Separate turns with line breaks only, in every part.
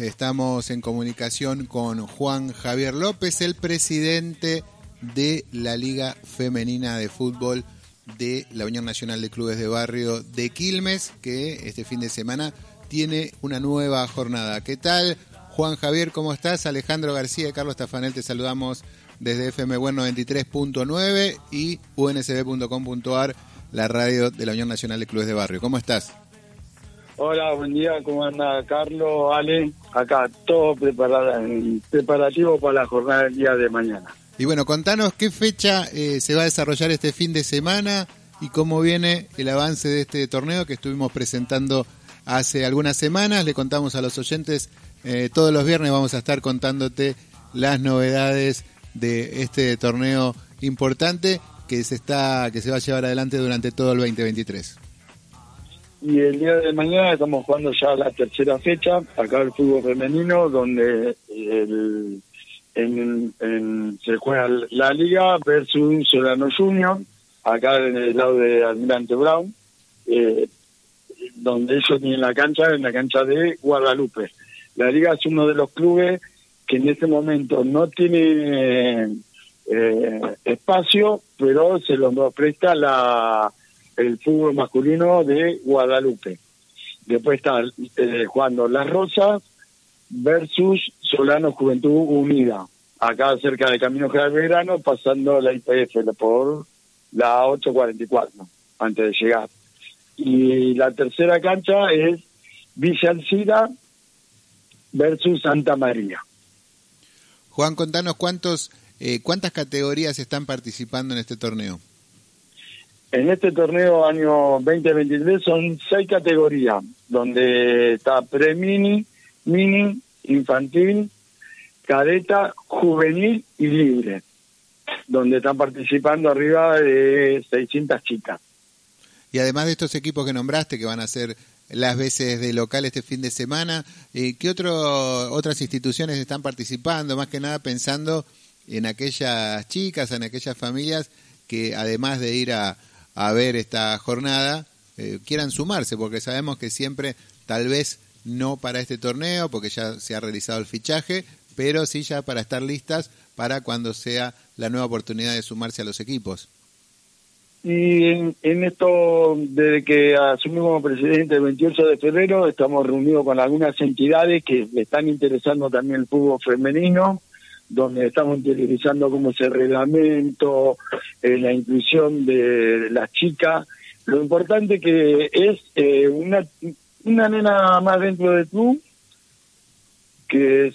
Estamos en comunicación con Juan Javier López, el presidente de la Liga Femenina de Fútbol de la Unión Nacional de Clubes de Barrio de Quilmes, que este fin de semana tiene una nueva jornada. ¿Qué tal? Juan Javier, ¿cómo estás? Alejandro García y Carlos Tafanel, te saludamos desde FM 93.9 y unsb.com.ar, la radio de la Unión Nacional de Clubes de Barrio. ¿Cómo estás?
Hola, buen día, ¿cómo anda Carlos, Ale? Acá todo preparado, preparativo para la jornada del día de mañana.
Y bueno, contanos qué fecha eh, se va a desarrollar este fin de semana y cómo viene el avance de este torneo que estuvimos presentando hace algunas semanas. Le contamos a los oyentes, eh, todos los viernes vamos a estar contándote las novedades de este torneo importante que se está que se va a llevar adelante durante todo el 2023
y el día de mañana estamos jugando ya la tercera fecha, acá el fútbol femenino, donde el, se juega la liga versus Solano Junior, acá en el lado de Almirante Brown, eh, donde ellos tienen la cancha, en la cancha de Guadalupe. La liga es uno de los clubes que en este momento no tiene eh, espacio, pero se los presta la el fútbol masculino de Guadalupe. Después está eh, jugando Las Rosas versus Solano Juventud Unida, acá cerca de Camino General Verano, pasando la IPF por la 844, antes de llegar. Y la tercera cancha es Villa Alcida versus Santa María.
Juan, contanos cuántos, eh, cuántas categorías están participando en este torneo.
En este torneo año 2023 son seis categorías, donde está pre-mini, mini, infantil, cadeta, juvenil y libre, donde están participando arriba de 600 chicas.
Y además de estos equipos que nombraste, que van a ser las veces de local este fin de semana, eh, ¿qué otro, otras instituciones están participando? Más que nada pensando en aquellas chicas, en aquellas familias que además de ir a, a ver esta jornada eh, quieran sumarse, porque sabemos que siempre, tal vez no para este torneo, porque ya se ha realizado el fichaje, pero sí ya para estar listas para cuando sea la nueva oportunidad de sumarse a los equipos.
Y en, esto, desde que asumimos como presidente el 28 de febrero, estamos reunidos con algunas entidades que le están interesando también el fútbol femenino, donde estamos interiorizando cómo es el reglamento, eh, la inclusión de las chicas. Lo importante que es eh, una, una nena más dentro del club, que es,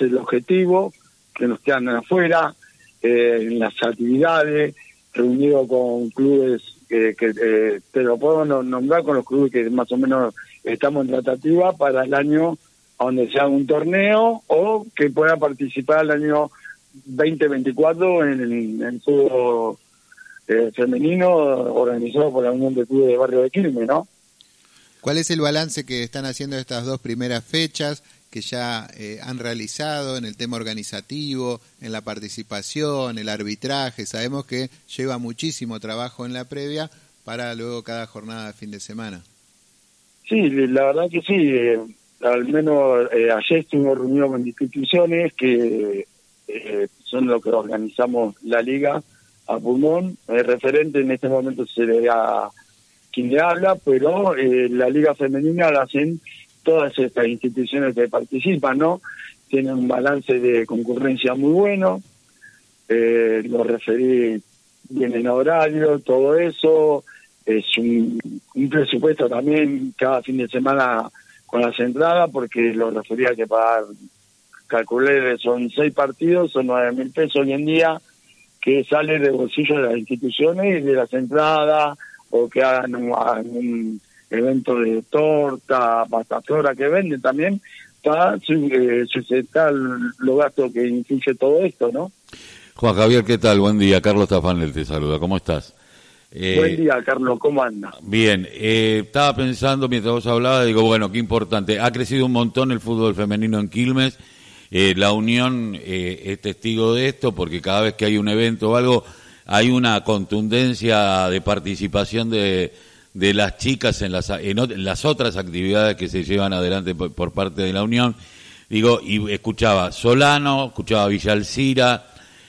el objetivo, que nos quedan afuera, eh, en las actividades, reunido con clubes que, que te lo puedo nombrar con los clubes que más o menos estamos en tratativa para el año donde sea un torneo o que pueda participar el año 2024 en el, fútbol eh, femenino organizado por la Unión de Clubes de Barrio de Quilmes, ¿no?
¿Cuál es el balance que están haciendo estas dos primeras fechas que ya eh, han realizado en el tema organizativo, en la participación, el arbitraje? Sabemos que lleva muchísimo trabajo en la previa para luego cada jornada de fin de semana.
Sí, la verdad que sí. Al menos eh, ayer estuvimos reunidos con instituciones que eh, son los que organizamos la liga a pulmón. El referente en este momento sería quien le habla, pero eh, la liga femenina la hacen todas estas instituciones que participan, ¿no? Tienen un balance de concurrencia muy bueno, eh, lo referí bien en horario, todo eso, es un presupuesto también cada fin de semana con las entradas porque lo refería que pagar, calculé, son seis partidos, son nueve mil pesos hoy en día, que sale de bolsillo de las instituciones y de las entradas, o que hagan un, evento de torta, pasta flora que venden también, para eh, sustentar los gastos que influye todo esto, ¿no?
Juan Javier, ¿qué tal? Buen día. Carlos Tafanel te saluda. ¿Cómo estás?
Eh, Buen día, Carlos, ¿cómo anda?
Bien, eh, estaba pensando mientras vos hablabas, digo, bueno, qué importante. Ha crecido un montón el fútbol femenino en Quilmes. Eh, la Unión es testigo de esto porque cada vez que hay un evento o algo, hay una contundencia de participación de, de las chicas en las, en, las otras actividades que se llevan adelante por, parte de la Unión. Digo, y escuchaba Solano, escuchaba Villalcira.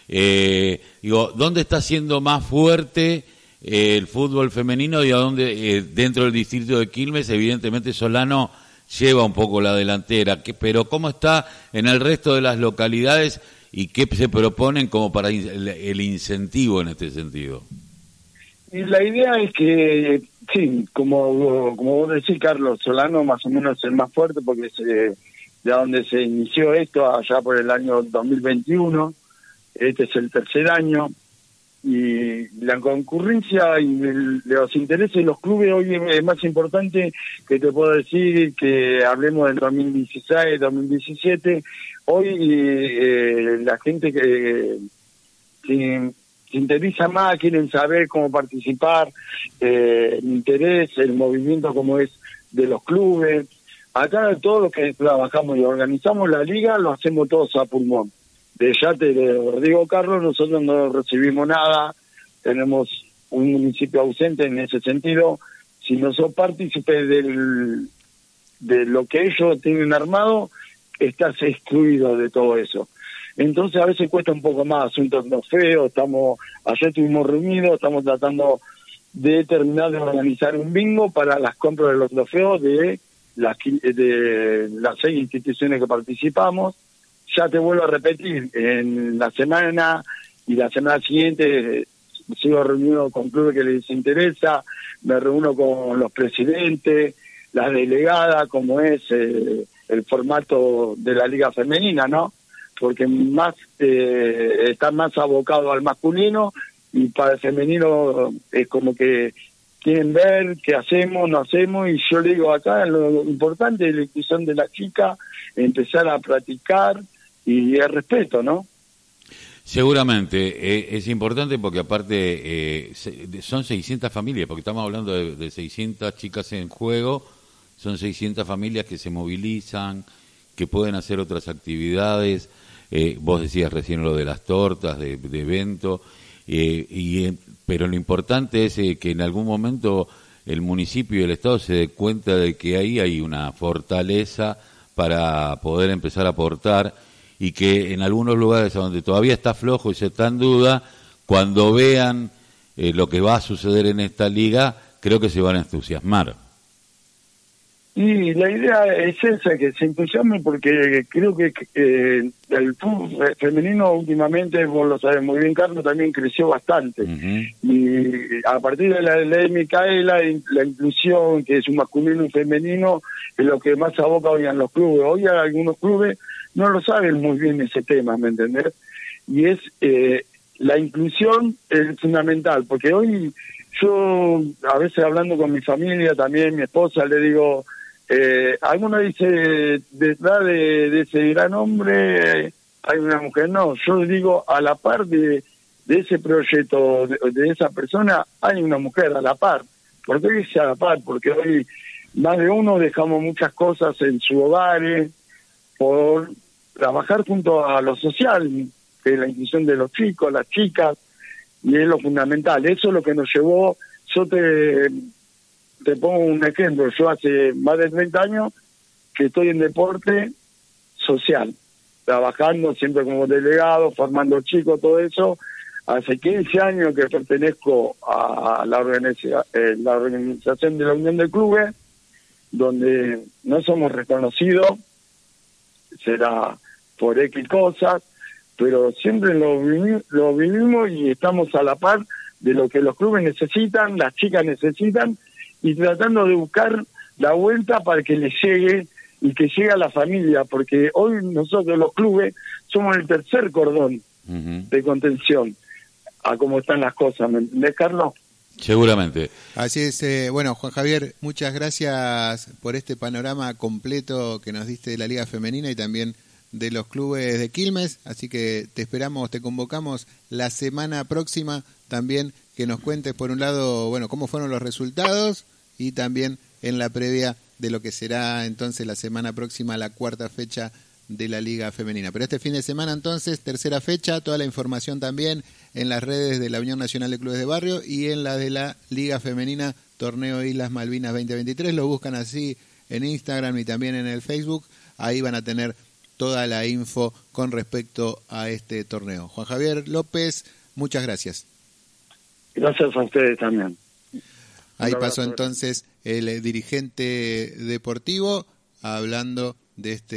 Eh, digo, ¿dónde está siendo más fuerte eh, el fútbol femenino y a dónde, eh, dentro del distrito de Quilmes, evidentemente Solano lleva un poco la delantera, que, pero ¿cómo está en el resto de las localidades y qué se proponen como para el, incentivo en este sentido?
Y la idea es que, sí, como, como vos decís, Carlos, Solano más o menos es el más fuerte porque se de donde se inició esto allá por el año 2021. Este es el tercer año y la concurrencia y los intereses de los clubes hoy es más importante que te puedo decir que hablemos del 2016, 2017. Hoy eh, la gente que se, interesa más, quieren saber cómo participar, eh, el interés, el movimiento como es de los clubes. Acá todo lo que trabajamos y organizamos la liga lo hacemos todos a pulmón. De Yate de digo Carlos, nosotros no recibimos nada, tenemos un municipio ausente en ese sentido. Si no son partícipes del, de lo que ellos tienen armado, estás excluido de todo eso. Entonces a veces cuesta un poco más, asuntos no feos, estamos, ayer estuvimos reunidos, estamos tratando de terminar de organizar un bingo para las compras de los trofeos de las, de las seis instituciones que participamos. Ya te vuelvo a repetir, en la semana y la semana siguiente sigo reunido con clubes que les interesa, me reúno con los presidentes, las delegadas, como es eh, el formato de la liga femenina, ¿no? Porque más eh, está más abocado al masculino y para el femenino es como que quieren ver qué hacemos, no hacemos, y yo le digo acá, lo importante es la inclusión de la chica, empezar a practicar y el respeto, ¿no?
Seguramente, eh, es importante porque aparte eh, son 600 familias, porque estamos hablando de, 600 chicas en juego, son 600 familias que se movilizan, que pueden hacer otras actividades, eh, vos decías recién lo de las tortas, de, de evento, y pero lo importante es eh, que en algún momento el municipio y el Estado se dé cuenta de que ahí hay una fortaleza para poder empezar a aportar y que en algunos lugares donde todavía está flojo y se está en duda, cuando vean eh, lo que va a suceder en esta liga, creo que se van a entusiasmar.
Y la idea es esa, que se entusiasme porque creo que eh, el fútbol femenino últimamente, vos lo sabes muy bien, Carlos, también creció bastante. Y a partir de la ley Micaela, la inclusión, que es un masculino y un femenino, es lo que más aboca hoy en los clubes. Hoy algunos clubes no lo saben muy bien ese tema, ¿me entendés? Y es eh, la inclusión es fundamental, porque hoy yo, a veces hablando con mi familia, también mi esposa, le digo eh, alguno dice, detrás de, ese gran hombre hay una mujer. No, yo digo, a la par de, ese proyecto, de, esa persona, hay una mujer a la par. ¿Por qué dice a la par? Porque hoy más de uno dejamos muchas cosas en su hogar por trabajar junto a lo social, que es la inclusión de los chicos, las chicas, y es lo fundamental. Eso es lo que nos llevó, yo te te pongo un ejemplo, yo hace más de 30 años que estoy en deporte social, trabajando siempre como delegado, formando chicos, todo eso. Hace 15 años que pertenezco a la, organización, eh, la organización de la Unión de Clubes, donde no somos reconocidos, será por X cosas, pero siempre lo vivimos y estamos a la par de lo que los clubes necesitan, las chicas necesitan y tratando de buscar la vuelta para que le llegue y que llegue a la familia, porque hoy nosotros los clubes somos el tercer cordón de contención a cómo están las cosas, ¿me entendés, Carlos?
Seguramente.
Así es, eh, bueno, Juan Javier, muchas gracias por este panorama completo que nos diste de la Liga Femenina y también de los clubes de Quilmes, así que te esperamos, te convocamos la semana próxima también que nos cuentes por un lado, bueno, cómo fueron los resultados y también en la previa de lo que será entonces la semana próxima, la cuarta fecha de la Liga Femenina. Pero este fin de semana entonces, tercera fecha, toda la información también en las redes de la Unión Nacional de Clubes de Barrio y en la de la Liga Femenina Torneo Islas Malvinas 2023. Lo buscan así en Instagram y también en el Facebook. Ahí van a tener toda la info con respecto a este torneo. Juan Javier López, muchas gracias.
Gracias a ustedes también.
Ahí pasó entonces el dirigente deportivo hablando de este